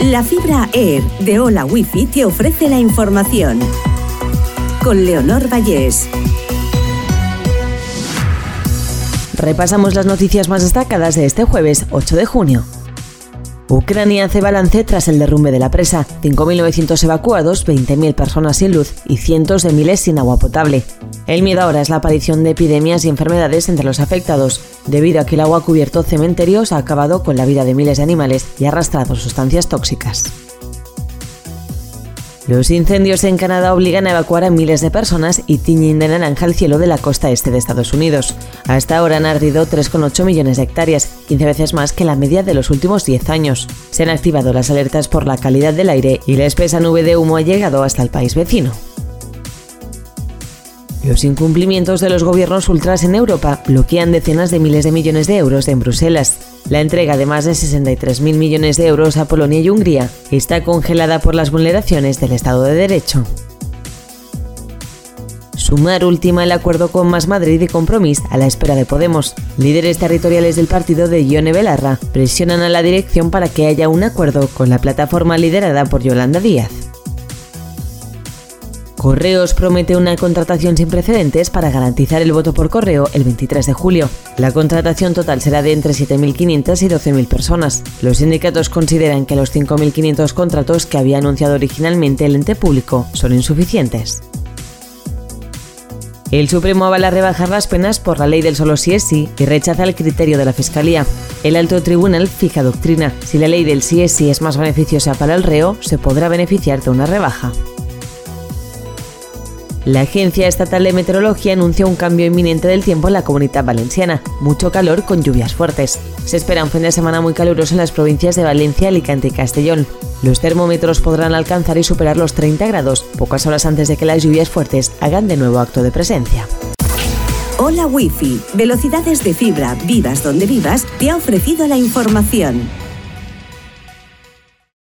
La fibra Air de Hola Wifi te ofrece la información. Con Leonor Vallés. Repasamos las noticias más destacadas de este jueves 8 de junio. Ucrania hace balance tras el derrumbe de la presa, 5.900 evacuados, 20.000 personas sin luz y cientos de miles sin agua potable. El miedo ahora es la aparición de epidemias y enfermedades entre los afectados, debido a que el agua cubierto cementerios ha acabado con la vida de miles de animales y ha arrastrado sustancias tóxicas. Los incendios en Canadá obligan a evacuar a miles de personas y tiñen de naranja el cielo de la costa este de Estados Unidos. Hasta ahora han ardido 3,8 millones de hectáreas, 15 veces más que la media de los últimos 10 años. Se han activado las alertas por la calidad del aire y la espesa nube de humo ha llegado hasta el país vecino. Los incumplimientos de los gobiernos ultras en Europa bloquean decenas de miles de millones de euros en Bruselas. La entrega de más de 63.000 millones de euros a Polonia y Hungría está congelada por las vulneraciones del Estado de Derecho. Sumar última el acuerdo con Más Madrid y Compromís a la espera de Podemos. Líderes territoriales del partido de Ione Belarra presionan a la dirección para que haya un acuerdo con la plataforma liderada por Yolanda Díaz. Correos promete una contratación sin precedentes para garantizar el voto por correo el 23 de julio. La contratación total será de entre 7.500 y 12.000 personas. Los sindicatos consideran que los 5.500 contratos que había anunciado originalmente el ente público son insuficientes. El Supremo avala rebajar las penas por la ley del solo sí es sí y rechaza el criterio de la Fiscalía. El alto tribunal fija doctrina. Si la ley del sí es sí es más beneficiosa para el reo, se podrá beneficiar de una rebaja. La Agencia Estatal de Meteorología anuncia un cambio inminente del tiempo en la comunidad valenciana. Mucho calor con lluvias fuertes. Se espera un fin de semana muy caluroso en las provincias de Valencia, Alicante y Castellón. Los termómetros podrán alcanzar y superar los 30 grados, pocas horas antes de que las lluvias fuertes hagan de nuevo acto de presencia. Hola Wi-Fi, velocidades de fibra, vivas donde vivas, te ha ofrecido la información.